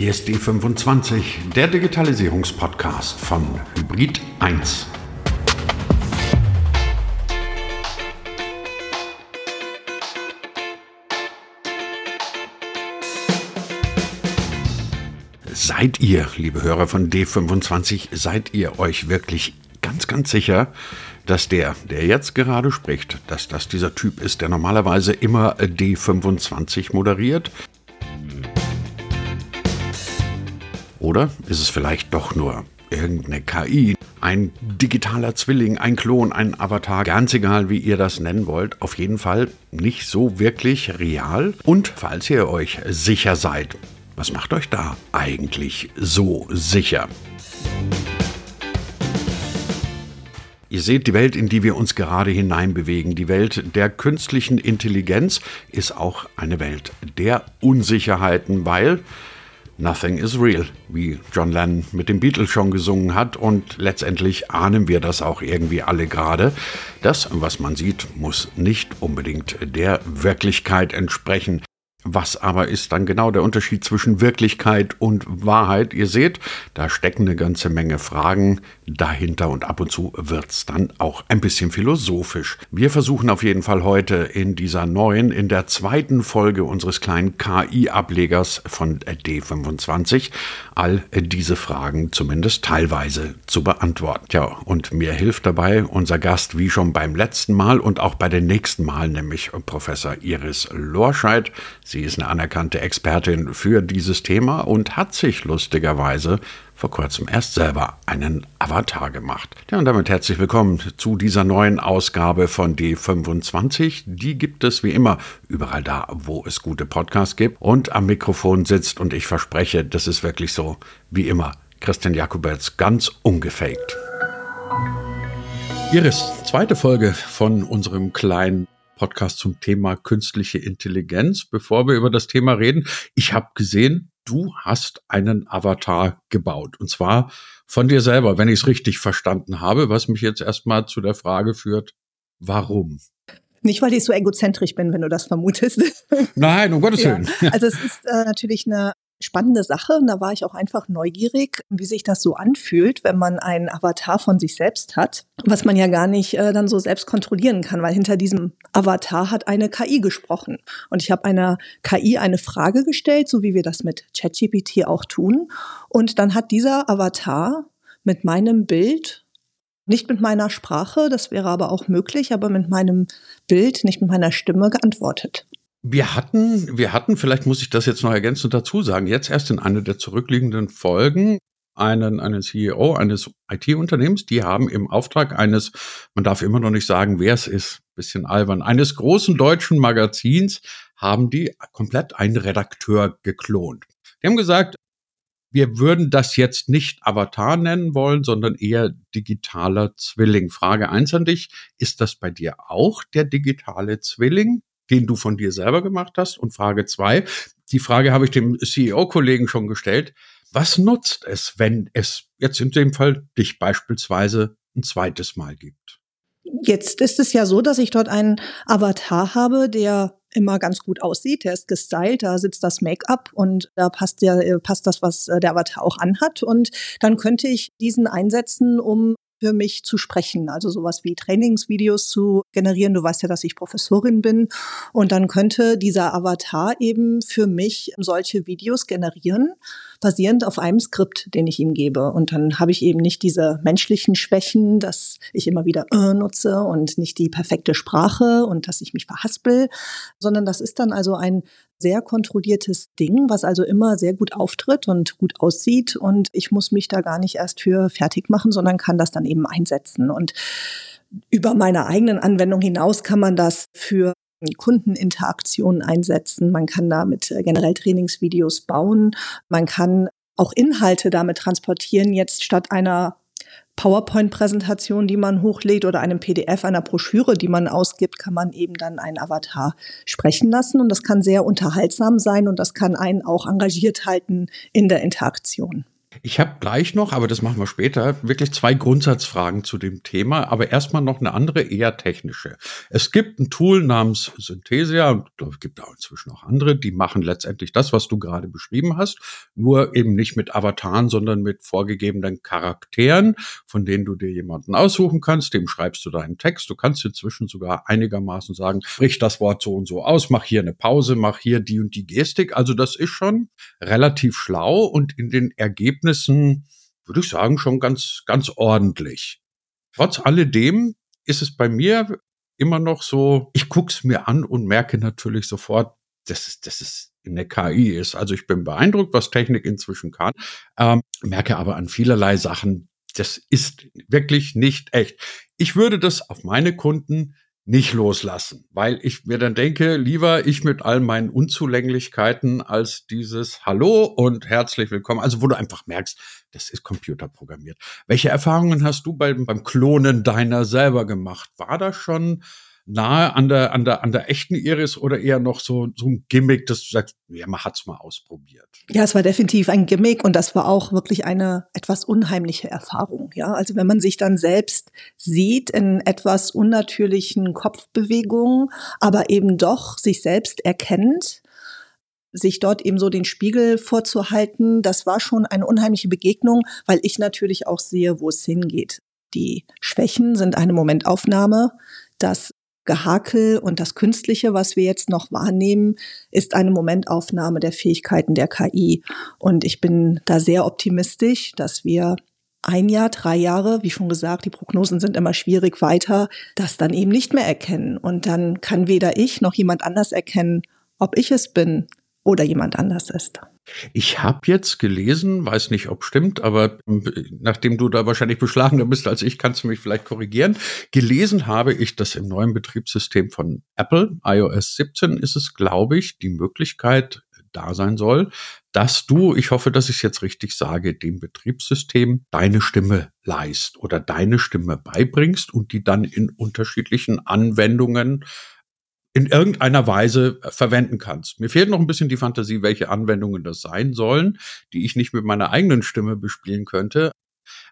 Hier ist D25, der Digitalisierungspodcast von Hybrid 1. Seid ihr, liebe Hörer von D25, seid ihr euch wirklich ganz, ganz sicher, dass der, der jetzt gerade spricht, dass das dieser Typ ist, der normalerweise immer D25 moderiert? Oder ist es vielleicht doch nur irgendeine KI, ein digitaler Zwilling, ein Klon, ein Avatar, ganz egal, wie ihr das nennen wollt, auf jeden Fall nicht so wirklich real. Und falls ihr euch sicher seid, was macht euch da eigentlich so sicher? Ihr seht, die Welt, in die wir uns gerade hineinbewegen, die Welt der künstlichen Intelligenz, ist auch eine Welt der Unsicherheiten, weil Nothing is real, wie John Lennon mit den Beatles schon gesungen hat und letztendlich ahnen wir das auch irgendwie alle gerade. Das, was man sieht, muss nicht unbedingt der Wirklichkeit entsprechen. Was aber ist dann genau der Unterschied zwischen Wirklichkeit und Wahrheit? Ihr seht, da stecken eine ganze Menge Fragen dahinter und ab und zu wird's dann auch ein bisschen philosophisch. Wir versuchen auf jeden Fall heute in dieser neuen, in der zweiten Folge unseres kleinen KI-Ablegers von D25 all diese Fragen zumindest teilweise zu beantworten. Tja, und mir hilft dabei unser Gast wie schon beim letzten Mal und auch bei den nächsten Mal, nämlich Professor Iris Lorscheid. Sie ist eine anerkannte Expertin für dieses Thema und hat sich lustigerweise vor kurzem erst selber einen Avatar gemacht. Ja, und damit herzlich willkommen zu dieser neuen Ausgabe von D25. Die gibt es wie immer überall da, wo es gute Podcasts gibt. Und am Mikrofon sitzt, und ich verspreche, das ist wirklich so, wie immer, Christian Jakubetz, ganz ungefaked. Iris, zweite Folge von unserem kleinen Podcast zum Thema künstliche Intelligenz. Bevor wir über das Thema reden, ich habe gesehen, du hast einen Avatar gebaut. Und zwar von dir selber, wenn ich es richtig verstanden habe, was mich jetzt erstmal zu der Frage führt, warum? Nicht, weil ich so egozentrisch bin, wenn du das vermutest. Nein, um Gottes Willen. Ja. Also es ist äh, natürlich eine spannende Sache. Und da war ich auch einfach neugierig, wie sich das so anfühlt, wenn man einen Avatar von sich selbst hat, was man ja gar nicht äh, dann so selbst kontrollieren kann, weil hinter diesem Avatar hat eine KI gesprochen. Und ich habe einer KI eine Frage gestellt, so wie wir das mit ChatGPT auch tun. Und dann hat dieser Avatar mit meinem Bild nicht mit meiner Sprache, das wäre aber auch möglich, aber mit meinem Bild, nicht mit meiner Stimme geantwortet. Wir hatten, wir hatten, vielleicht muss ich das jetzt noch ergänzend dazu sagen, jetzt erst in einer der zurückliegenden Folgen einen, einen CEO eines IT-Unternehmens, die haben im Auftrag eines, man darf immer noch nicht sagen, wer es ist, bisschen albern, eines großen deutschen Magazins, haben die komplett einen Redakteur geklont. Die haben gesagt, wir würden das jetzt nicht Avatar nennen wollen, sondern eher digitaler Zwilling. Frage eins an dich, ist das bei dir auch der digitale Zwilling? Den du von dir selber gemacht hast? Und Frage zwei, die Frage habe ich dem CEO-Kollegen schon gestellt. Was nutzt es, wenn es jetzt in dem Fall dich beispielsweise ein zweites Mal gibt? Jetzt ist es ja so, dass ich dort einen Avatar habe, der immer ganz gut aussieht. Der ist gestylt, da sitzt das Make-up und da passt, der, passt das, was der Avatar auch anhat. Und dann könnte ich diesen einsetzen, um für mich zu sprechen. Also sowas wie Trainingsvideos zu generieren. Du weißt ja, dass ich Professorin bin. Und dann könnte dieser Avatar eben für mich solche Videos generieren, basierend auf einem Skript, den ich ihm gebe. Und dann habe ich eben nicht diese menschlichen Schwächen, dass ich immer wieder äh nutze und nicht die perfekte Sprache und dass ich mich verhaspel, sondern das ist dann also ein sehr kontrolliertes Ding, was also immer sehr gut auftritt und gut aussieht. Und ich muss mich da gar nicht erst für fertig machen, sondern kann das dann eben einsetzen. Und über meine eigenen Anwendung hinaus kann man das für Kundeninteraktionen einsetzen. Man kann damit äh, generell Trainingsvideos bauen. Man kann auch Inhalte damit transportieren, jetzt statt einer PowerPoint-Präsentation, die man hochlädt oder einem PDF, einer Broschüre, die man ausgibt, kann man eben dann einen Avatar sprechen lassen. Und das kann sehr unterhaltsam sein und das kann einen auch engagiert halten in der Interaktion. Ich habe gleich noch, aber das machen wir später, wirklich zwei Grundsatzfragen zu dem Thema, aber erstmal noch eine andere, eher technische. Es gibt ein Tool namens Synthesia, und glaube, es gibt auch inzwischen auch andere, die machen letztendlich das, was du gerade beschrieben hast, nur eben nicht mit Avataren, sondern mit vorgegebenen Charakteren, von denen du dir jemanden aussuchen kannst, dem schreibst du deinen Text. Du kannst inzwischen sogar einigermaßen sagen, sprich das Wort so und so aus, mach hier eine Pause, mach hier die und die Gestik. Also das ist schon relativ schlau und in den Ergebnissen Ergebnissen, würde ich sagen, schon ganz, ganz ordentlich. Trotz alledem ist es bei mir immer noch so, ich gucke es mir an und merke natürlich sofort, dass es, dass es in KI ist. Also ich bin beeindruckt, was Technik inzwischen kann, ähm, merke aber an vielerlei Sachen, das ist wirklich nicht echt. Ich würde das auf meine Kunden nicht loslassen, weil ich mir dann denke, lieber ich mit all meinen Unzulänglichkeiten als dieses Hallo und herzlich willkommen. Also wo du einfach merkst, das ist computerprogrammiert. Welche Erfahrungen hast du beim, beim Klonen deiner selber gemacht? War das schon nahe an der, an der, an der echten Iris oder eher noch so, so ein Gimmick, dass du sagst, ja, man hat's mal ausprobiert? Ja, es war definitiv ein Gimmick und das war auch wirklich eine etwas unheimliche Erfahrung. Ja, also wenn man sich dann selbst sieht in etwas unnatürlichen Kopfbewegungen, aber eben doch sich selbst erkennt, sich dort eben so den Spiegel vorzuhalten, das war schon eine unheimliche Begegnung, weil ich natürlich auch sehe, wo es hingeht. Die Schwächen sind eine Momentaufnahme. Das Gehakel und das Künstliche, was wir jetzt noch wahrnehmen, ist eine Momentaufnahme der Fähigkeiten der KI. Und ich bin da sehr optimistisch, dass wir ein Jahr, drei Jahre, wie schon gesagt, die Prognosen sind immer schwierig weiter, das dann eben nicht mehr erkennen. Und dann kann weder ich noch jemand anders erkennen, ob ich es bin oder jemand anders ist. Ich habe jetzt gelesen, weiß nicht, ob stimmt, aber ähm, nachdem du da wahrscheinlich beschlagener bist als ich, kannst du mich vielleicht korrigieren. Gelesen habe ich, dass im neuen Betriebssystem von Apple, iOS 17, ist es, glaube ich, die Möglichkeit da sein soll, dass du, ich hoffe, dass ich es jetzt richtig sage, dem Betriebssystem deine Stimme leist oder deine Stimme beibringst und die dann in unterschiedlichen Anwendungen in irgendeiner Weise äh, verwenden kannst. Mir fehlt noch ein bisschen die Fantasie, welche Anwendungen das sein sollen, die ich nicht mit meiner eigenen Stimme bespielen könnte.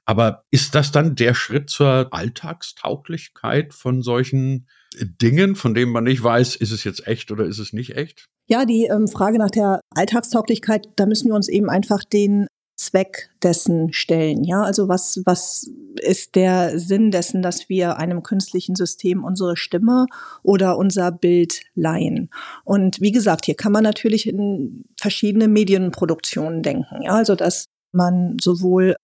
Aber ist das dann der Schritt zur Alltagstauglichkeit von solchen Dingen, von denen man nicht weiß, ist es jetzt echt oder ist es nicht echt? Ja, die ähm, Frage nach der Alltagstauglichkeit, da müssen wir uns eben einfach den Zweck dessen stellen. Ja, also was, was ist der Sinn dessen, dass wir einem künstlichen System unsere Stimme oder unser Bild leihen? Und wie gesagt, hier kann man natürlich in verschiedene Medienproduktionen denken. Ja, also dass man sowohl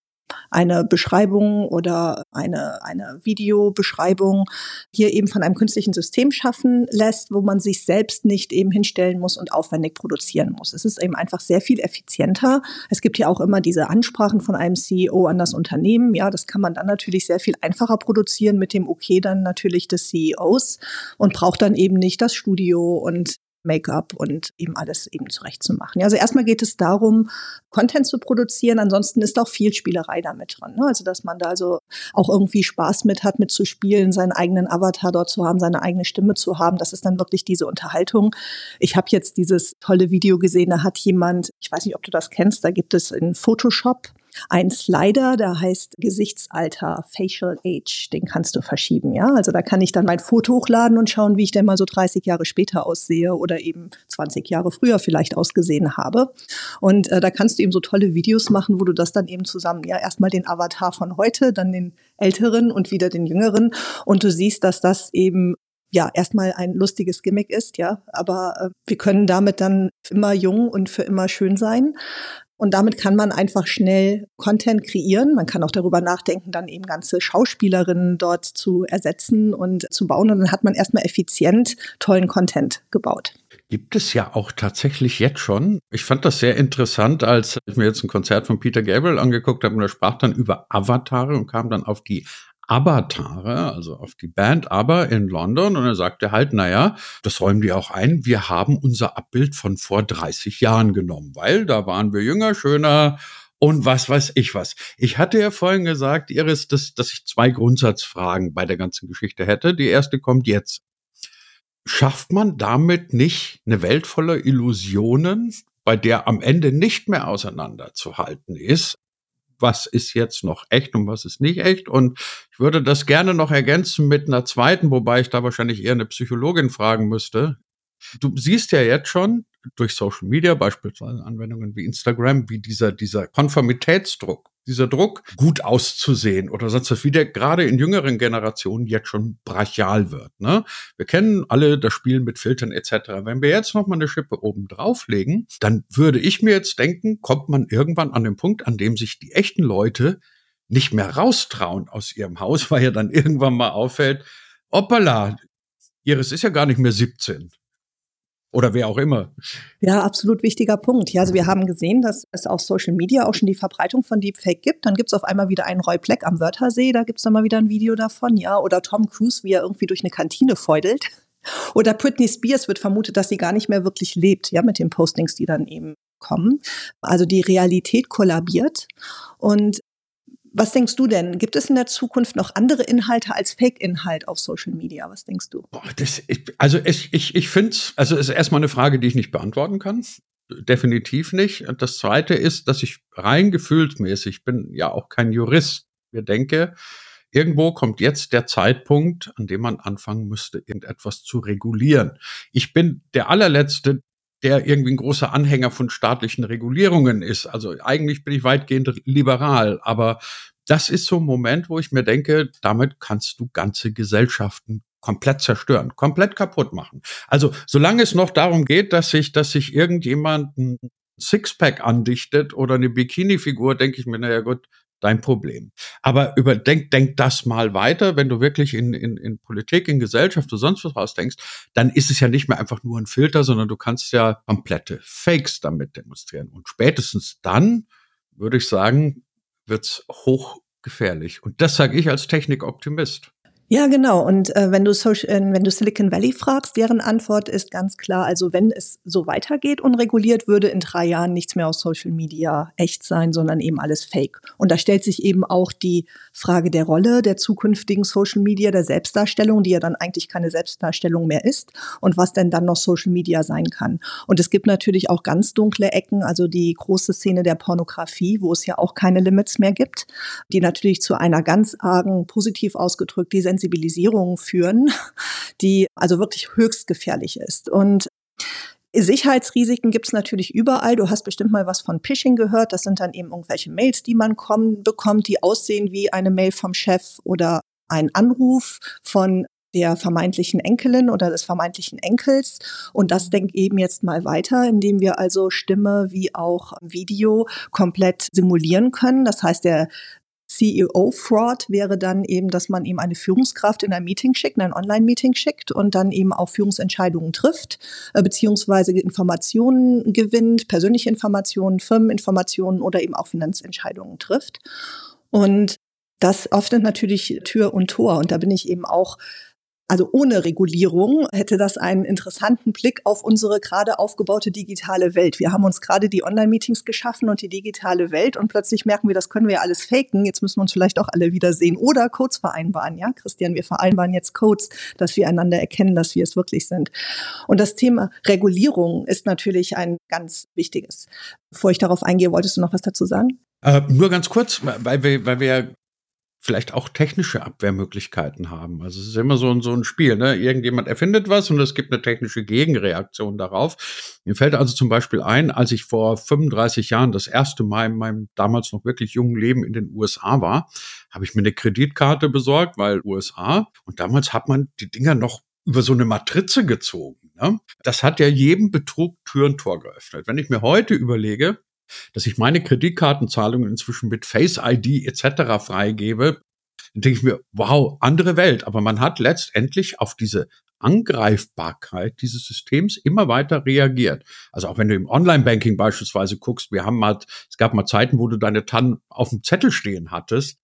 eine Beschreibung oder eine, eine Videobeschreibung hier eben von einem künstlichen System schaffen lässt, wo man sich selbst nicht eben hinstellen muss und aufwendig produzieren muss. Es ist eben einfach sehr viel effizienter. Es gibt ja auch immer diese Ansprachen von einem CEO an das Unternehmen. Ja, das kann man dann natürlich sehr viel einfacher produzieren mit dem Okay dann natürlich des CEOs und braucht dann eben nicht das Studio und Make-up und eben alles eben zurechtzumachen. Also erstmal geht es darum, Content zu produzieren. Ansonsten ist auch viel Spielerei damit dran. Ne? Also dass man da also auch irgendwie Spaß mit hat, mitzuspielen, seinen eigenen Avatar dort zu haben, seine eigene Stimme zu haben. Das ist dann wirklich diese Unterhaltung. Ich habe jetzt dieses tolle Video gesehen, da hat jemand, ich weiß nicht, ob du das kennst, da gibt es in Photoshop ein Slider, der heißt Gesichtsalter, Facial Age, den kannst du verschieben, ja. Also da kann ich dann mein Foto hochladen und schauen, wie ich denn mal so 30 Jahre später aussehe oder eben 20 Jahre früher vielleicht ausgesehen habe. Und äh, da kannst du eben so tolle Videos machen, wo du das dann eben zusammen, ja, erstmal den Avatar von heute, dann den älteren und wieder den jüngeren. Und du siehst, dass das eben ja, erstmal ein lustiges Gimmick ist, ja, aber äh, wir können damit dann immer jung und für immer schön sein. Und damit kann man einfach schnell Content kreieren. Man kann auch darüber nachdenken, dann eben ganze Schauspielerinnen dort zu ersetzen und zu bauen. Und dann hat man erstmal effizient tollen Content gebaut. Gibt es ja auch tatsächlich jetzt schon. Ich fand das sehr interessant, als ich mir jetzt ein Konzert von Peter Gabriel angeguckt habe und er sprach dann über Avatare und kam dann auf die Avatare, also auf die Band Aber in London und er sagte halt, naja, das räumen die auch ein, wir haben unser Abbild von vor 30 Jahren genommen, weil da waren wir jünger, schöner und was weiß ich was. Ich hatte ja vorhin gesagt, Iris, dass, dass ich zwei Grundsatzfragen bei der ganzen Geschichte hätte. Die erste kommt jetzt. Schafft man damit nicht eine Welt voller Illusionen, bei der am Ende nicht mehr auseinanderzuhalten ist, was ist jetzt noch echt und was ist nicht echt. Und ich würde das gerne noch ergänzen mit einer zweiten, wobei ich da wahrscheinlich eher eine Psychologin fragen müsste. Du siehst ja jetzt schon durch Social Media, beispielsweise Anwendungen wie Instagram, wie dieser, dieser Konformitätsdruck, dieser Druck, gut auszusehen oder sonst was, wie der gerade in jüngeren Generationen jetzt schon brachial wird. Ne? Wir kennen alle das Spiel mit Filtern etc. Wenn wir jetzt noch mal eine Schippe oben drauflegen, dann würde ich mir jetzt denken, kommt man irgendwann an den Punkt, an dem sich die echten Leute nicht mehr raustrauen aus ihrem Haus, weil ja dann irgendwann mal auffällt, hoppala, Iris ist ja gar nicht mehr 17 oder wer auch immer. Ja, absolut wichtiger Punkt. Ja, also wir haben gesehen, dass es auf Social Media auch schon die Verbreitung von Deepfake gibt. Dann gibt es auf einmal wieder einen Roy Black am Wörthersee, da gibt es dann mal wieder ein Video davon, ja. Oder Tom Cruise, wie er irgendwie durch eine Kantine feudelt. Oder Britney Spears wird vermutet, dass sie gar nicht mehr wirklich lebt, ja, mit den Postings, die dann eben kommen. Also die Realität kollabiert. Und was denkst du denn? Gibt es in der Zukunft noch andere Inhalte als Fake-Inhalt auf Social Media? Was denkst du? Boah, das, ich, also ich, ich, ich finde also es ist erstmal eine Frage, die ich nicht beantworten kann. Definitiv nicht. Und das zweite ist, dass ich rein gefühlsmäßig, bin ja auch kein Jurist, mir denke, irgendwo kommt jetzt der Zeitpunkt, an dem man anfangen müsste, irgendetwas zu regulieren. Ich bin der allerletzte, der irgendwie ein großer Anhänger von staatlichen Regulierungen ist. Also eigentlich bin ich weitgehend liberal, aber das ist so ein Moment, wo ich mir denke, damit kannst du ganze Gesellschaften komplett zerstören, komplett kaputt machen. Also solange es noch darum geht, dass sich, dass sich irgendjemand ein Sixpack andichtet oder eine Bikini-Figur, denke ich mir, naja gut, dein Problem. Aber überdenk, denk das mal weiter, wenn du wirklich in, in, in Politik, in Gesellschaft oder sonst was rausdenkst, dann ist es ja nicht mehr einfach nur ein Filter, sondern du kannst ja komplette Fakes damit demonstrieren. Und spätestens dann, würde ich sagen, wird's hochgefährlich. Und das sage ich als Technikoptimist. Ja, genau. Und äh, wenn, du Social, äh, wenn du Silicon Valley fragst, deren Antwort ist ganz klar, also wenn es so weitergeht, unreguliert, würde in drei Jahren nichts mehr aus Social Media echt sein, sondern eben alles Fake. Und da stellt sich eben auch die Frage der Rolle der zukünftigen Social Media, der Selbstdarstellung, die ja dann eigentlich keine Selbstdarstellung mehr ist, und was denn dann noch Social Media sein kann. Und es gibt natürlich auch ganz dunkle Ecken, also die große Szene der Pornografie, wo es ja auch keine Limits mehr gibt, die natürlich zu einer ganz argen, positiv ausgedrückt, die Sensibilisierung führen, die also wirklich höchst gefährlich ist. Und Sicherheitsrisiken gibt es natürlich überall. Du hast bestimmt mal was von Phishing gehört. Das sind dann eben irgendwelche Mails, die man kommen, bekommt, die aussehen wie eine Mail vom Chef oder ein Anruf von der vermeintlichen Enkelin oder des vermeintlichen Enkels. Und das denkt eben jetzt mal weiter, indem wir also Stimme wie auch Video komplett simulieren können. Das heißt, der CEO-Fraud wäre dann eben, dass man eben eine Führungskraft in ein Meeting schickt, in ein Online-Meeting schickt und dann eben auch Führungsentscheidungen trifft, äh, beziehungsweise Informationen gewinnt, persönliche Informationen, Firmeninformationen oder eben auch Finanzentscheidungen trifft. Und das öffnet natürlich Tür und Tor. Und da bin ich eben auch also ohne Regulierung hätte das einen interessanten Blick auf unsere gerade aufgebaute digitale Welt. Wir haben uns gerade die Online-Meetings geschaffen und die digitale Welt und plötzlich merken wir, das können wir ja alles faken. Jetzt müssen wir uns vielleicht auch alle wiedersehen oder Codes vereinbaren. Ja, Christian, wir vereinbaren jetzt Codes, dass wir einander erkennen, dass wir es wirklich sind. Und das Thema Regulierung ist natürlich ein ganz wichtiges. Bevor ich darauf eingehe, wolltest du noch was dazu sagen? Äh, nur ganz kurz, weil wir, weil wir vielleicht auch technische Abwehrmöglichkeiten haben. Also es ist immer so ein, so ein Spiel. Ne? Irgendjemand erfindet was und es gibt eine technische Gegenreaktion darauf. Mir fällt also zum Beispiel ein, als ich vor 35 Jahren das erste Mal in meinem damals noch wirklich jungen Leben in den USA war, habe ich mir eine Kreditkarte besorgt, weil USA. Und damals hat man die Dinger noch über so eine Matrize gezogen. Ne? Das hat ja jedem Betrug Tür und Tor geöffnet. Wenn ich mir heute überlege, dass ich meine Kreditkartenzahlungen inzwischen mit Face ID etc. freigebe, dann denke ich mir, wow, andere Welt. Aber man hat letztendlich auf diese Angreifbarkeit dieses Systems immer weiter reagiert. Also auch wenn du im Online-Banking beispielsweise guckst, wir haben mal, es gab mal Zeiten, wo du deine TAN auf dem Zettel stehen hattest.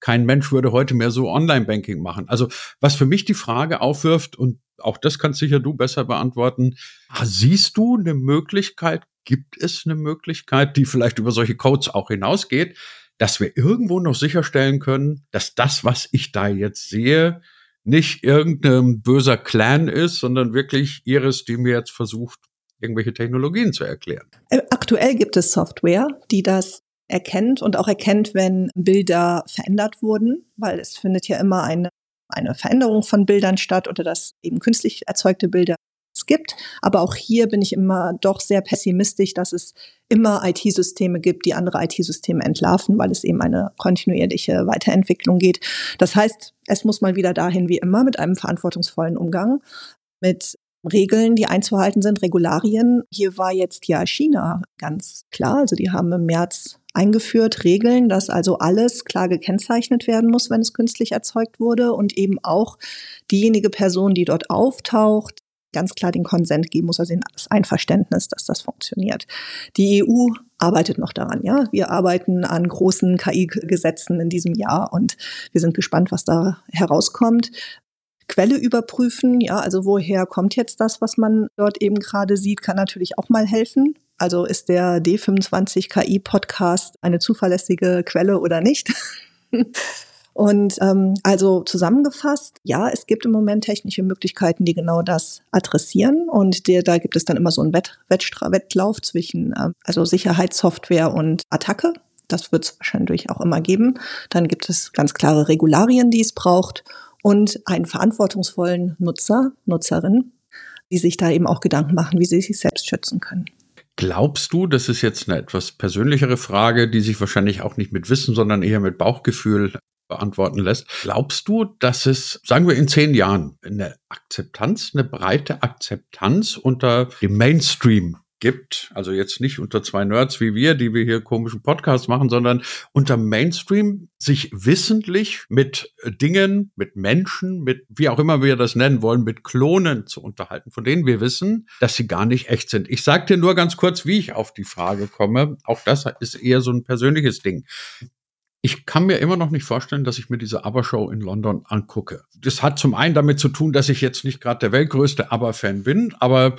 Kein Mensch würde heute mehr so Online-Banking machen. Also was für mich die Frage aufwirft, und auch das kannst sicher du besser beantworten, siehst du eine Möglichkeit, gibt es eine Möglichkeit, die vielleicht über solche Codes auch hinausgeht, dass wir irgendwo noch sicherstellen können, dass das, was ich da jetzt sehe, nicht irgendein böser Clan ist, sondern wirklich Iris, die mir jetzt versucht, irgendwelche Technologien zu erklären. Äh, aktuell gibt es Software, die das erkennt und auch erkennt, wenn Bilder verändert wurden, weil es findet ja immer eine, eine Veränderung von Bildern statt oder dass eben künstlich erzeugte Bilder es gibt. Aber auch hier bin ich immer doch sehr pessimistisch, dass es immer IT-Systeme gibt, die andere IT-Systeme entlarven, weil es eben eine kontinuierliche Weiterentwicklung geht. Das heißt, es muss mal wieder dahin wie immer mit einem verantwortungsvollen Umgang, mit Regeln, die einzuhalten sind, Regularien. Hier war jetzt ja China ganz klar. Also die haben im März eingeführt Regeln, dass also alles klar gekennzeichnet werden muss, wenn es künstlich erzeugt wurde und eben auch diejenige Person, die dort auftaucht, ganz klar den Konsent geben muss, also das Einverständnis, dass das funktioniert. Die EU arbeitet noch daran, ja. Wir arbeiten an großen KI-Gesetzen in diesem Jahr und wir sind gespannt, was da herauskommt. Quelle überprüfen, ja, also woher kommt jetzt das, was man dort eben gerade sieht, kann natürlich auch mal helfen. Also ist der D25 KI Podcast eine zuverlässige Quelle oder nicht? Und ähm, also zusammengefasst, ja, es gibt im Moment technische Möglichkeiten, die genau das adressieren. Und der, da gibt es dann immer so einen Wett, Wettstra Wettlauf zwischen ähm, also Sicherheitssoftware und Attacke. Das wird es wahrscheinlich auch immer geben. Dann gibt es ganz klare Regularien, die es braucht und einen verantwortungsvollen Nutzer, Nutzerin, die sich da eben auch Gedanken machen, wie sie sich selbst schützen können. Glaubst du, das ist jetzt eine etwas persönlichere Frage, die sich wahrscheinlich auch nicht mit Wissen, sondern eher mit Bauchgefühl beantworten lässt. Glaubst du, dass es, sagen wir in zehn Jahren, eine Akzeptanz, eine breite Akzeptanz unter dem Mainstream gibt, also jetzt nicht unter zwei Nerds wie wir, die wir hier komischen Podcasts machen, sondern unter Mainstream sich wissentlich mit Dingen, mit Menschen, mit wie auch immer wir das nennen wollen, mit Klonen zu unterhalten, von denen wir wissen, dass sie gar nicht echt sind. Ich sage dir nur ganz kurz, wie ich auf die Frage komme. Auch das ist eher so ein persönliches Ding. Ich kann mir immer noch nicht vorstellen, dass ich mir diese ABBA-Show in London angucke. Das hat zum einen damit zu tun, dass ich jetzt nicht gerade der weltgrößte ABBA-Fan bin, aber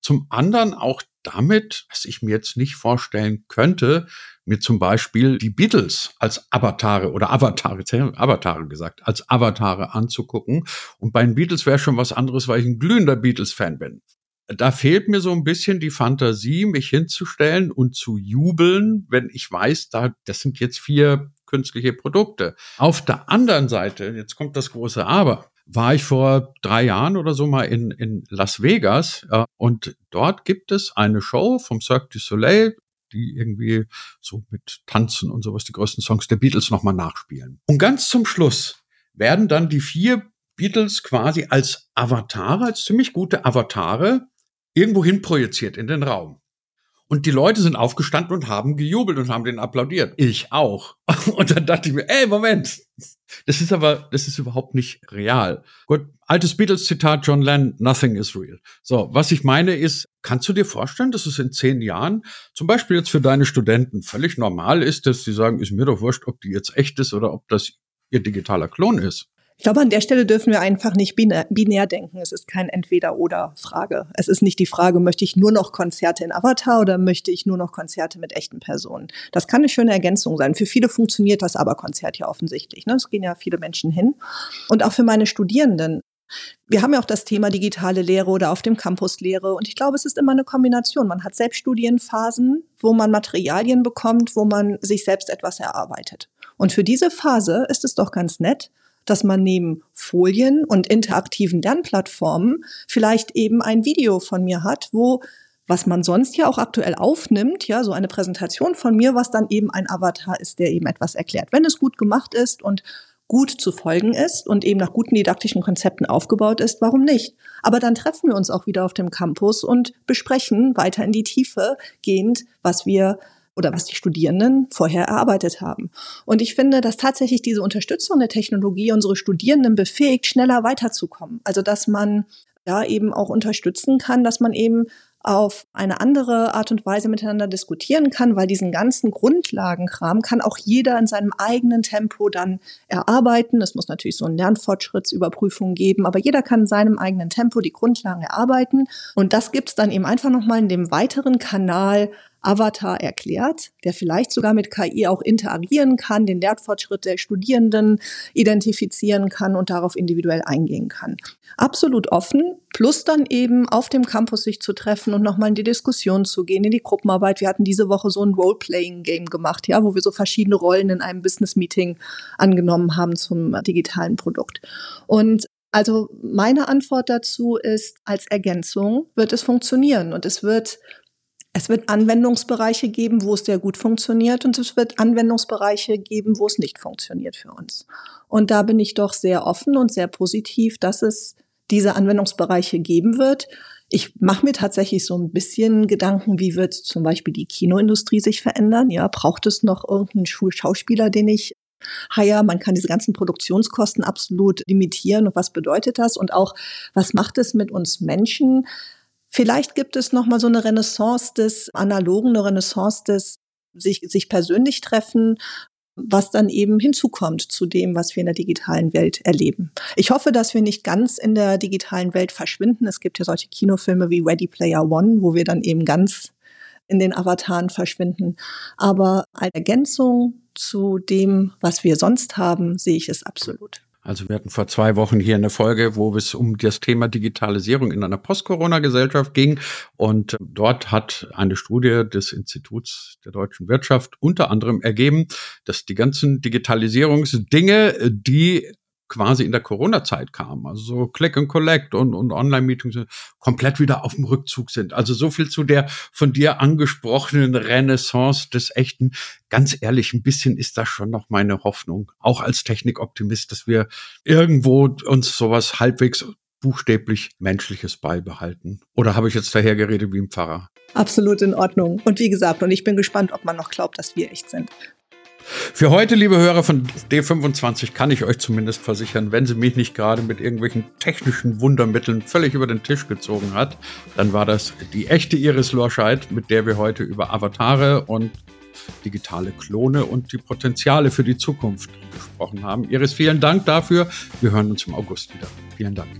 zum anderen auch damit, dass ich mir jetzt nicht vorstellen könnte, mir zum Beispiel die Beatles als Avatare oder Avatare, Avatare gesagt, als Avatare anzugucken. Und bei den Beatles wäre schon was anderes, weil ich ein glühender Beatles-Fan bin. Da fehlt mir so ein bisschen die Fantasie, mich hinzustellen und zu jubeln, wenn ich weiß, da, das sind jetzt vier künstliche Produkte. Auf der anderen Seite, jetzt kommt das große Aber, war ich vor drei Jahren oder so mal in, in Las Vegas äh, und dort gibt es eine Show vom Cirque du Soleil, die irgendwie so mit Tanzen und sowas die größten Songs der Beatles nochmal nachspielen. Und ganz zum Schluss werden dann die vier Beatles quasi als Avatare, als ziemlich gute Avatare, irgendwo hin projiziert in den Raum. Und die Leute sind aufgestanden und haben gejubelt und haben den applaudiert. Ich auch. Und dann dachte ich mir, ey, Moment. Das ist aber, das ist überhaupt nicht real. Gut, altes Beatles-Zitat John Lennon, nothing is real. So, was ich meine ist, kannst du dir vorstellen, dass es in zehn Jahren, zum Beispiel jetzt für deine Studenten, völlig normal ist, dass sie sagen, ist mir doch wurscht, ob die jetzt echt ist oder ob das ihr digitaler Klon ist? Ich glaube, an der Stelle dürfen wir einfach nicht binär, denken. Es ist kein Entweder-Oder-Frage. Es ist nicht die Frage, möchte ich nur noch Konzerte in Avatar oder möchte ich nur noch Konzerte mit echten Personen? Das kann eine schöne Ergänzung sein. Für viele funktioniert das aber Konzert ja offensichtlich. Ne? Es gehen ja viele Menschen hin. Und auch für meine Studierenden. Wir haben ja auch das Thema digitale Lehre oder auf dem Campus Lehre. Und ich glaube, es ist immer eine Kombination. Man hat Selbststudienphasen, wo man Materialien bekommt, wo man sich selbst etwas erarbeitet. Und für diese Phase ist es doch ganz nett, dass man neben Folien und interaktiven Lernplattformen vielleicht eben ein Video von mir hat, wo was man sonst ja auch aktuell aufnimmt, ja, so eine Präsentation von mir, was dann eben ein Avatar ist, der eben etwas erklärt. Wenn es gut gemacht ist und gut zu folgen ist und eben nach guten didaktischen Konzepten aufgebaut ist, warum nicht? Aber dann treffen wir uns auch wieder auf dem Campus und besprechen weiter in die Tiefe gehend, was wir oder was die Studierenden vorher erarbeitet haben. Und ich finde, dass tatsächlich diese Unterstützung der Technologie unsere Studierenden befähigt, schneller weiterzukommen. Also dass man da eben auch unterstützen kann, dass man eben auf eine andere Art und Weise miteinander diskutieren kann, weil diesen ganzen Grundlagenkram kann auch jeder in seinem eigenen Tempo dann erarbeiten. Es muss natürlich so eine Lernfortschrittsüberprüfung geben, aber jeder kann in seinem eigenen Tempo die Grundlagen erarbeiten. Und das gibt es dann eben einfach nochmal in dem weiteren Kanal Avatar erklärt, der vielleicht sogar mit KI auch interagieren kann, den Lernfortschritt der Studierenden identifizieren kann und darauf individuell eingehen kann. Absolut offen, Plus dann eben auf dem Campus sich zu treffen und nochmal in die Diskussion zu gehen, in die Gruppenarbeit. Wir hatten diese Woche so ein Role-Playing-Game gemacht, ja, wo wir so verschiedene Rollen in einem Business-Meeting angenommen haben zum digitalen Produkt. Und also meine Antwort dazu ist, als Ergänzung wird es funktionieren und es wird es wird Anwendungsbereiche geben, wo es sehr gut funktioniert und es wird Anwendungsbereiche geben, wo es nicht funktioniert für uns. Und da bin ich doch sehr offen und sehr positiv, dass es diese Anwendungsbereiche geben wird. Ich mache mir tatsächlich so ein bisschen Gedanken, wie wird zum Beispiel die Kinoindustrie sich verändern? Ja, braucht es noch irgendeinen Schauspieler, den ich hire? Man kann diese ganzen Produktionskosten absolut limitieren. Und was bedeutet das? Und auch, was macht es mit uns Menschen? Vielleicht gibt es noch mal so eine Renaissance des Analogen, eine Renaissance des sich, sich persönlich treffen, was dann eben hinzukommt zu dem, was wir in der digitalen Welt erleben. Ich hoffe, dass wir nicht ganz in der digitalen Welt verschwinden. Es gibt ja solche Kinofilme wie Ready Player One, wo wir dann eben ganz in den Avataren verschwinden. Aber als Ergänzung zu dem, was wir sonst haben, sehe ich es absolut. Also wir hatten vor zwei Wochen hier eine Folge, wo es um das Thema Digitalisierung in einer Post-Corona-Gesellschaft ging. Und dort hat eine Studie des Instituts der deutschen Wirtschaft unter anderem ergeben, dass die ganzen Digitalisierungsdinge, die quasi in der Corona-Zeit kam. Also so Click and Collect und, und Online-Meetings komplett wieder auf dem Rückzug sind. Also so viel zu der von dir angesprochenen Renaissance des echten. Ganz ehrlich, ein bisschen ist das schon noch meine Hoffnung, auch als Technikoptimist, dass wir irgendwo uns sowas halbwegs buchstäblich Menschliches beibehalten. Oder habe ich jetzt daher geredet wie ein Pfarrer? Absolut in Ordnung. Und wie gesagt, und ich bin gespannt, ob man noch glaubt, dass wir echt sind. Für heute, liebe Hörer von D25, kann ich euch zumindest versichern, wenn sie mich nicht gerade mit irgendwelchen technischen Wundermitteln völlig über den Tisch gezogen hat, dann war das die echte Iris Lorscheid, mit der wir heute über Avatare und digitale Klone und die Potenziale für die Zukunft gesprochen haben. Iris, vielen Dank dafür. Wir hören uns im August wieder. Vielen Dank.